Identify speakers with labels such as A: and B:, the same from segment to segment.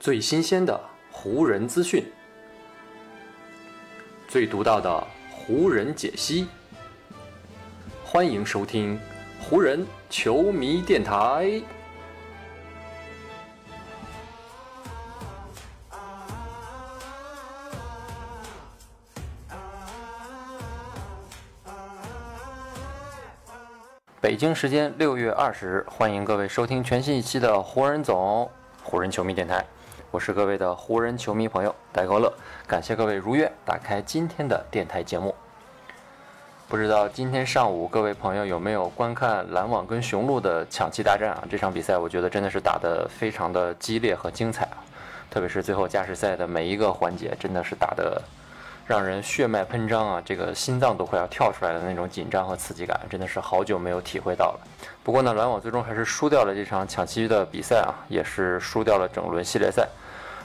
A: 最新鲜的湖人资讯，最独到的湖人解析，欢迎收听湖人球迷电台。北京时间六月二十日，欢迎各位收听全新一期的湖人总湖人球迷电台，我是各位的湖人球迷朋友戴高乐，感谢各位如约打开今天的电台节目。不知道今天上午各位朋友有没有观看篮网跟雄鹿的抢七大战啊？这场比赛我觉得真的是打得非常的激烈和精彩啊，特别是最后加时赛的每一个环节，真的是打得。让人血脉喷张啊，这个心脏都快要跳出来的那种紧张和刺激感，真的是好久没有体会到了。不过呢，篮网最终还是输掉了这场抢七的比赛啊，也是输掉了整轮系列赛。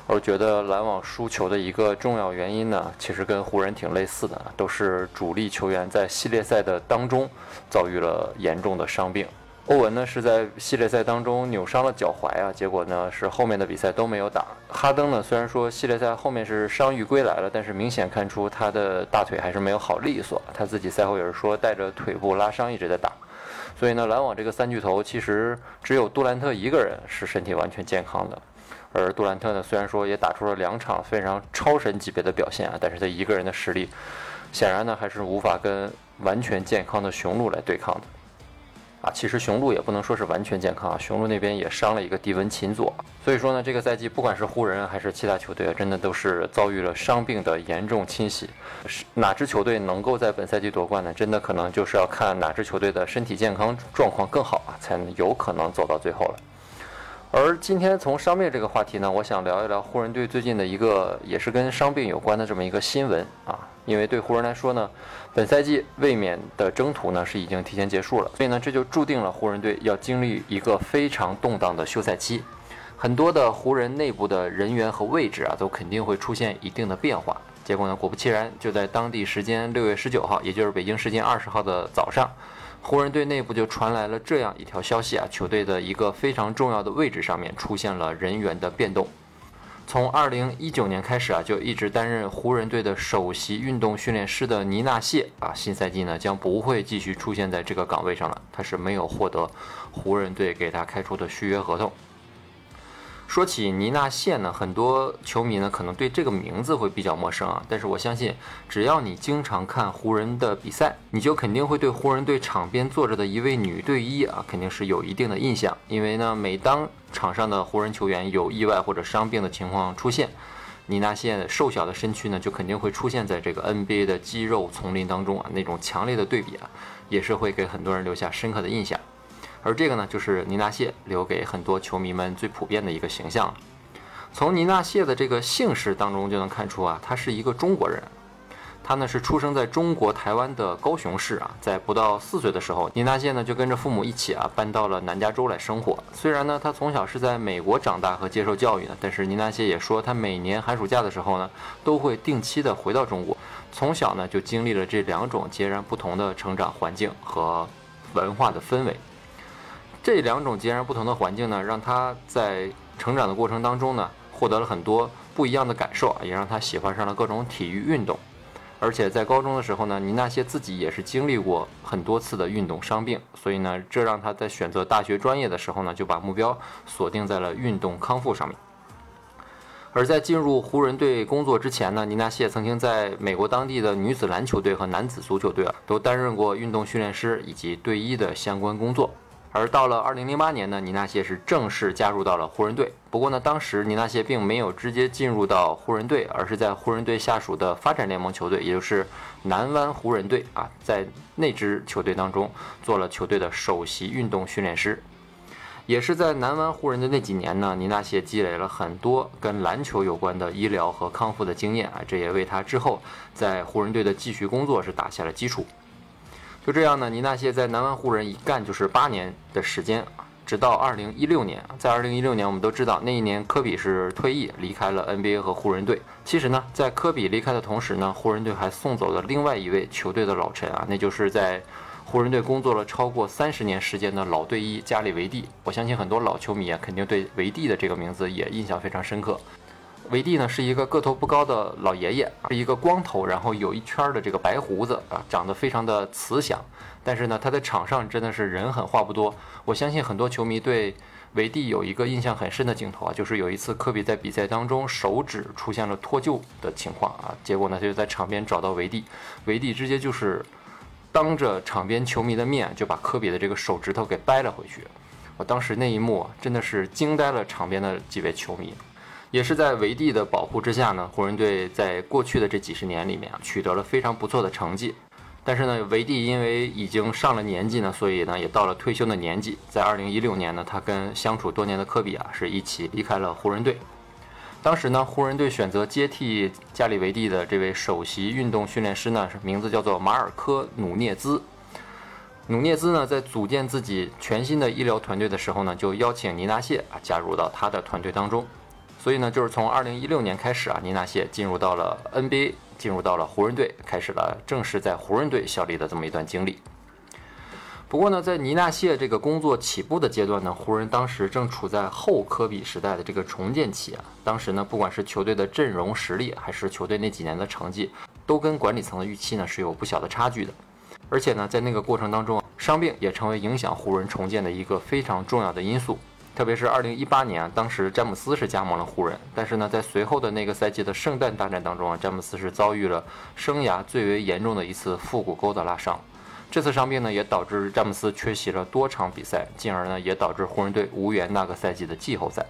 A: 我觉得篮网输球的一个重要原因呢，其实跟湖人挺类似的，都是主力球员在系列赛的当中遭遇了严重的伤病。欧文呢是在系列赛当中扭伤了脚踝啊，结果呢是后面的比赛都没有打。哈登呢虽然说系列赛后面是伤愈归来了，但是明显看出他的大腿还是没有好利索。他自己赛后也是说带着腿部拉伤一直在打。所以呢，篮网这个三巨头其实只有杜兰特一个人是身体完全健康的。而杜兰特呢虽然说也打出了两场非常超神级别的表现啊，但是他一个人的实力显然呢还是无法跟完全健康的雄鹿来对抗的。啊，其实雄鹿也不能说是完全健康啊，雄鹿那边也伤了一个迪文琴佐，所以说呢，这个赛季不管是湖人还是其他球队，真的都是遭遇了伤病的严重侵袭。是哪支球队能够在本赛季夺冠呢？真的可能就是要看哪支球队的身体健康状况更好啊，才能有可能走到最后了。而今天从伤病这个话题呢，我想聊一聊湖人队最近的一个也是跟伤病有关的这么一个新闻啊。因为对湖人来说呢，本赛季卫冕的征途呢是已经提前结束了，所以呢这就注定了湖人队要经历一个非常动荡的休赛期，很多的湖人内部的人员和位置啊都肯定会出现一定的变化。结果呢，果不其然，就在当地时间六月十九号，也就是北京时间二十号的早上，湖人队内部就传来了这样一条消息啊，球队的一个非常重要的位置上面出现了人员的变动。从二零一九年开始啊，就一直担任湖人队的首席运动训练师的尼纳谢啊，新赛季呢将不会继续出现在这个岗位上了。他是没有获得湖人队给他开出的续约合同。说起尼纳谢呢，很多球迷呢可能对这个名字会比较陌生啊，但是我相信，只要你经常看湖人的比赛，你就肯定会对湖人队场边坐着的一位女队医啊，肯定是有一定的印象。因为呢，每当场上的湖人球员有意外或者伤病的情况出现，尼纳谢瘦小的身躯呢，就肯定会出现在这个 NBA 的肌肉丛林当中啊，那种强烈的对比啊，也是会给很多人留下深刻的印象。而这个呢，就是尼纳谢留给很多球迷们最普遍的一个形象了。从尼纳谢的这个姓氏当中就能看出啊，他是一个中国人。他呢是出生在中国台湾的高雄市啊，在不到四岁的时候，尼纳谢呢就跟着父母一起啊搬到了南加州来生活。虽然呢他从小是在美国长大和接受教育的，但是尼纳谢也说他每年寒暑假的时候呢，都会定期的回到中国。从小呢就经历了这两种截然不同的成长环境和文化的氛围。这两种截然不同的环境呢，让他在成长的过程当中呢，获得了很多不一样的感受，也让他喜欢上了各种体育运动。而且在高中的时候呢，尼纳谢自己也是经历过很多次的运动伤病，所以呢，这让他在选择大学专业的时候呢，就把目标锁定在了运动康复上面。而在进入湖人队工作之前呢，尼纳谢曾经在美国当地的女子篮球队和男子足球队啊，都担任过运动训练师以及队医的相关工作。而到了二零零八年呢，尼纳谢是正式加入到了湖人队。不过呢，当时尼纳谢并没有直接进入到湖人队，而是在湖人队下属的发展联盟球队，也就是南湾湖人队啊，在那支球队当中做了球队的首席运动训练师。也是在南湾湖人的那几年呢，尼纳谢积累了很多跟篮球有关的医疗和康复的经验啊，这也为他之后在湖人队的继续工作是打下了基础。就这样呢，尼纳谢在南湾湖人一干就是八年的时间，直到二零一六年。在二零一六年，我们都知道那一年科比是退役离开了 NBA 和湖人队。其实呢，在科比离开的同时呢，湖人队还送走了另外一位球队的老臣啊，那就是在湖人队工作了超过三十年时间的老队医加里维蒂。我相信很多老球迷啊，肯定对维蒂的这个名字也印象非常深刻。维蒂呢是一个个头不高的老爷爷，是一个光头，然后有一圈的这个白胡子啊，长得非常的慈祥。但是呢，他在场上真的是人狠话不多。我相信很多球迷对维蒂有一个印象很深的镜头啊，就是有一次科比在比赛当中手指出现了脱臼的情况啊，结果呢他就在场边找到维蒂，维蒂直接就是当着场边球迷的面就把科比的这个手指头给掰了回去。我当时那一幕真的是惊呆了场边的几位球迷。也是在维蒂的保护之下呢，湖人队在过去的这几十年里面，取得了非常不错的成绩。但是呢，维蒂因为已经上了年纪呢，所以呢也到了退休的年纪。在2016年呢，他跟相处多年的科比啊是一起离开了湖人队。当时呢，湖人队选择接替加里维蒂的这位首席运动训练师呢，名字叫做马尔科·努涅兹。努涅兹呢，在组建自己全新的医疗团队的时候呢，就邀请尼纳谢啊加入到他的团队当中。所以呢，就是从二零一六年开始啊，尼纳谢进入到了 NBA，进入到了湖人队，开始了正式在湖人队效力的这么一段经历。不过呢，在尼纳谢这个工作起步的阶段呢，湖人当时正处在后科比时代的这个重建期啊。当时呢，不管是球队的阵容实力，还是球队那几年的成绩，都跟管理层的预期呢是有不小的差距的。而且呢，在那个过程当中，伤病也成为影响湖人重建的一个非常重要的因素。特别是二零一八年啊，当时詹姆斯是加盟了湖人，但是呢，在随后的那个赛季的圣诞大战当中啊，詹姆斯是遭遇了生涯最为严重的一次腹股沟的拉伤。这次伤病呢，也导致詹姆斯缺席了多场比赛，进而呢，也导致湖人队无缘那个赛季的季后赛。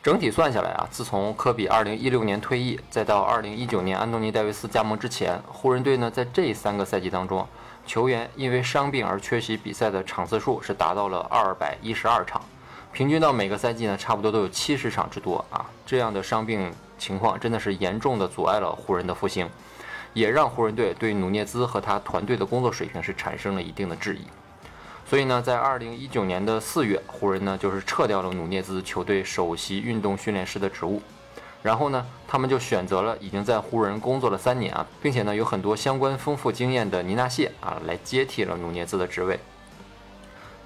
A: 整体算下来啊，自从科比二零一六年退役，再到二零一九年安东尼戴维斯加盟之前，湖人队呢，在这三个赛季当中。球员因为伤病而缺席比赛的场次数是达到了二百一十二场，平均到每个赛季呢，差不多都有七十场之多啊！这样的伤病情况真的是严重的阻碍了湖人的复兴，也让湖人队对努涅兹和他团队的工作水平是产生了一定的质疑。所以呢，在二零一九年的四月，湖人呢就是撤掉了努涅兹球队首席运动训练师的职务。然后呢，他们就选择了已经在湖人工作了三年啊，并且呢有很多相关丰富经验的尼纳谢啊来接替了努涅兹的职位。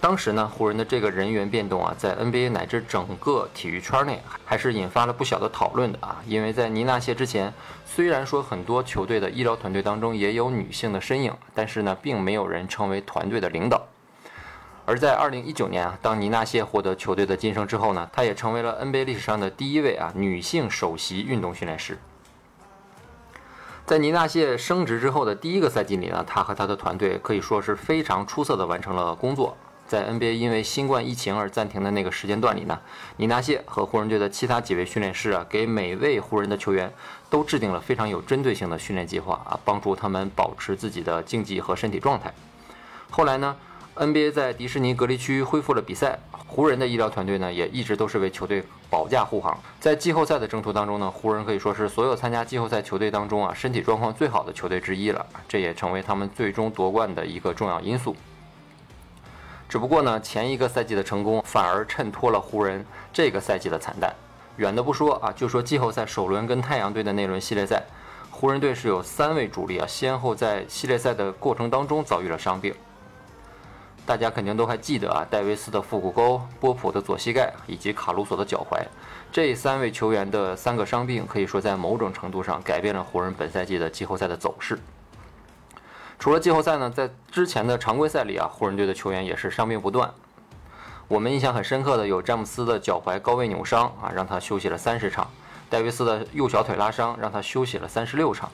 A: 当时呢，湖人的这个人员变动啊，在 NBA 乃至整个体育圈内还是引发了不小的讨论的啊，因为在尼纳谢之前，虽然说很多球队的医疗团队当中也有女性的身影，但是呢，并没有人成为团队的领导。而在二零一九年啊，当尼纳谢获得球队的晋升之后呢，她也成为了 NBA 历史上的第一位啊女性首席运动训练师。在尼纳谢升职之后的第一个赛季里呢，他和他的团队可以说是非常出色的完成了工作。在 NBA 因为新冠疫情而暂停的那个时间段里呢，尼纳谢和湖人队的其他几位训练师啊，给每位湖人的球员都制定了非常有针对性的训练计划啊，帮助他们保持自己的竞技和身体状态。后来呢？NBA 在迪士尼隔离区恢复了比赛，湖人的医疗团队呢也一直都是为球队保驾护航。在季后赛的征途当中呢，湖人可以说是所有参加季后赛球队当中啊身体状况最好的球队之一了，这也成为他们最终夺冠的一个重要因素。只不过呢，前一个赛季的成功反而衬托了湖人这个赛季的惨淡。远的不说啊，就说季后赛首轮跟太阳队的那轮系列赛，湖人队是有三位主力啊先后在系列赛的过程当中遭遇了伤病。大家肯定都还记得啊，戴维斯的腹股沟、波普的左膝盖以及卡鲁索的脚踝，这三位球员的三个伤病，可以说在某种程度上改变了湖人本赛季的季后赛的走势。除了季后赛呢，在之前的常规赛里啊，湖人队的球员也是伤病不断。我们印象很深刻的有詹姆斯的脚踝高位扭伤啊，让他休息了三十场；戴维斯的右小腿拉伤，让他休息了三十六场。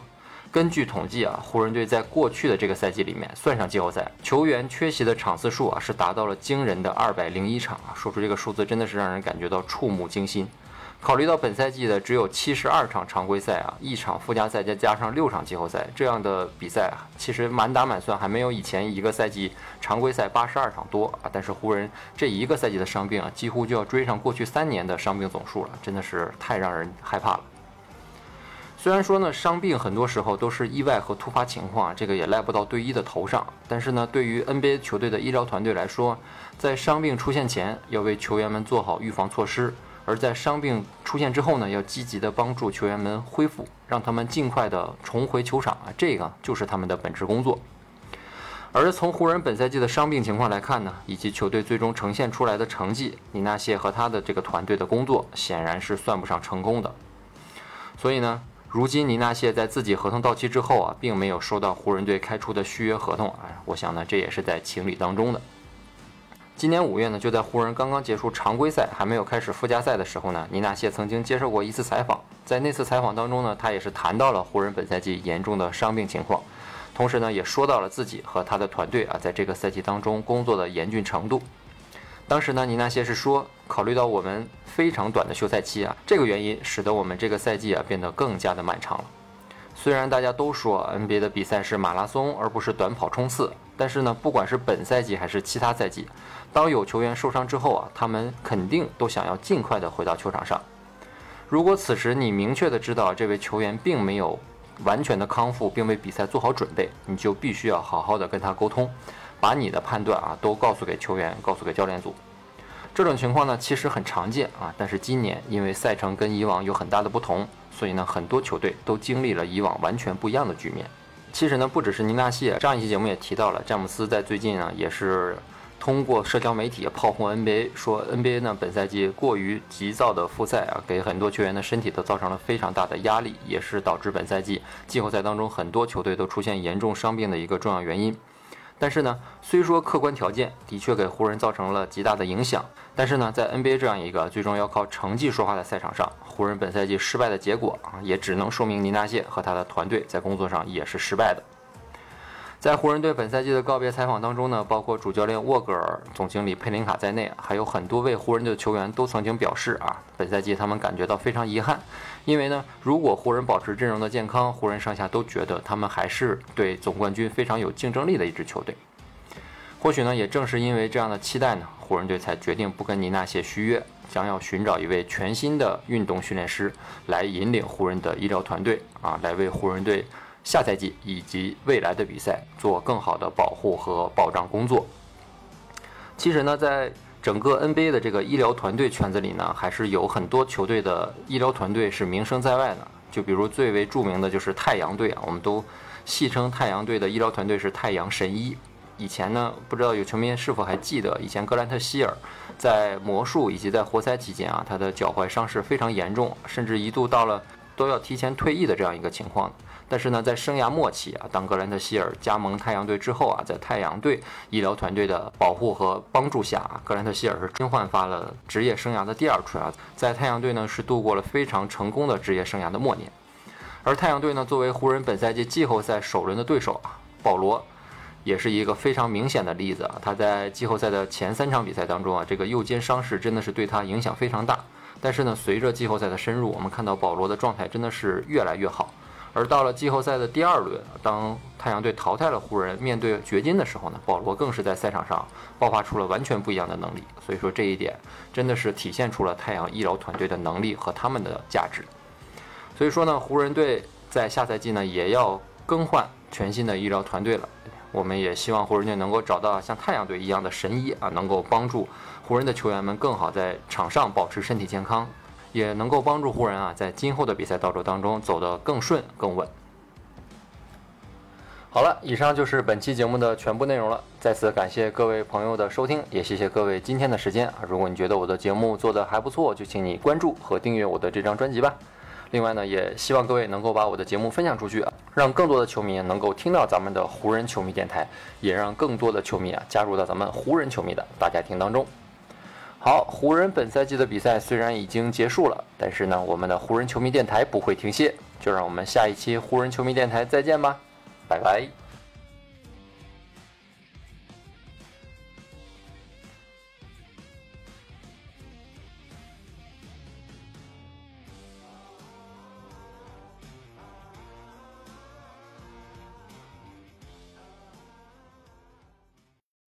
A: 根据统计啊，湖人队在过去的这个赛季里面，算上季后赛，球员缺席的场次数啊，是达到了惊人的二百零一场啊。说出这个数字，真的是让人感觉到触目惊心。考虑到本赛季的只有七十二场常规赛啊，一场附加赛再加上六场季后赛，这样的比赛啊，其实满打满算还没有以前一个赛季常规赛八十二场多啊。但是湖人这一个赛季的伤病啊，几乎就要追上过去三年的伤病总数了，真的是太让人害怕了。虽然说呢，伤病很多时候都是意外和突发情况，这个也赖不到队医的头上。但是呢，对于 NBA 球队的医疗团队来说，在伤病出现前要为球员们做好预防措施，而在伤病出现之后呢，要积极的帮助球员们恢复，让他们尽快的重回球场啊，这个就是他们的本职工作。而从湖人本赛季的伤病情况来看呢，以及球队最终呈现出来的成绩，尼纳谢和他的这个团队的工作显然是算不上成功的。所以呢，如今尼纳谢在自己合同到期之后啊，并没有收到湖人队开出的续约合同，哎，我想呢，这也是在情理当中的。今年五月呢，就在湖人刚刚结束常规赛，还没有开始附加赛的时候呢，尼纳谢曾经接受过一次采访，在那次采访当中呢，他也是谈到了湖人本赛季严重的伤病情况。同时呢，也说到了自己和他的团队啊，在这个赛季当中工作的严峻程度。当时呢，尼纳谢是说，考虑到我们非常短的休赛期啊，这个原因使得我们这个赛季啊变得更加的漫长了。虽然大家都说 NBA 的比赛是马拉松而不是短跑冲刺，但是呢，不管是本赛季还是其他赛季，当有球员受伤之后啊，他们肯定都想要尽快的回到球场上。如果此时你明确的知道这位球员并没有。完全的康复并为比赛做好准备，你就必须要好好的跟他沟通，把你的判断啊都告诉给球员，告诉给教练组。这种情况呢其实很常见啊，但是今年因为赛程跟以往有很大的不同，所以呢很多球队都经历了以往完全不一样的局面。其实呢不只是尼纳谢，上一期节目也提到了詹姆斯在最近呢也是。通过社交媒体炮轰 NBA，说 NBA 呢本赛季过于急躁的复赛啊，给很多球员的身体都造成了非常大的压力，也是导致本赛季季后赛当中很多球队都出现严重伤病的一个重要原因。但是呢，虽说客观条件的确给湖人造成了极大的影响，但是呢，在 NBA 这样一个最终要靠成绩说话的赛场上，湖人本赛季失败的结果啊，也只能说明尼纳谢和他的团队在工作上也是失败的。在湖人队本赛季的告别采访当中呢，包括主教练沃格尔、总经理佩林卡在内，还有很多位湖人队的球员都曾经表示啊，本赛季他们感觉到非常遗憾，因为呢，如果湖人保持阵容的健康，湖人上下都觉得他们还是对总冠军非常有竞争力的一支球队。或许呢，也正是因为这样的期待呢，湖人队才决定不跟尼纳谢续约，将要寻找一位全新的运动训练师来引领湖人的医疗团队啊，来为湖人队。下赛季以及未来的比赛做更好的保护和保障工作。其实呢，在整个 NBA 的这个医疗团队圈子里呢，还是有很多球队的医疗团队是名声在外的。就比如最为著名的就是太阳队啊，我们都戏称太阳队的医疗团队是太阳神医。以前呢，不知道有球迷是否还记得，以前格兰特希尔在魔术以及在活塞期间啊，他的脚踝伤势非常严重，甚至一度到了都要提前退役的这样一个情况。但是呢，在生涯末期啊，当格兰特希尔加盟太阳队之后啊，在太阳队医疗团队的保护和帮助下啊，格兰特希尔是真焕发了职业生涯的第二春啊，在太阳队呢是度过了非常成功的职业生涯的末年。而太阳队呢，作为湖人本赛季季后赛首轮的对手啊，保罗也是一个非常明显的例子啊。他在季后赛的前三场比赛当中啊，这个右肩伤势真的是对他影响非常大。但是呢，随着季后赛的深入，我们看到保罗的状态真的是越来越好。而到了季后赛的第二轮，当太阳队淘汰了湖人，面对掘金的时候呢，保罗更是在赛场上爆发出了完全不一样的能力。所以说这一点真的是体现出了太阳医疗团队的能力和他们的价值。所以说呢，湖人队在下赛季呢也要更换全新的医疗团队了。我们也希望湖人队能够找到像太阳队一样的神医啊，能够帮助湖人的球员们更好在场上保持身体健康。也能够帮助湖人啊，在今后的比赛道路当中走得更顺更稳。好了，以上就是本期节目的全部内容了。再次感谢各位朋友的收听，也谢谢各位今天的时间啊！如果你觉得我的节目做得还不错，就请你关注和订阅我的这张专辑吧。另外呢，也希望各位能够把我的节目分享出去啊，让更多的球迷能够听到咱们的湖人球迷电台，也让更多的球迷啊加入到咱们湖人球迷的大家庭当中。好，湖人本赛季的比赛虽然已经结束了，但是呢，我们的湖人球迷电台不会停歇，就让我们下一期湖人球迷电台再见吧，拜拜。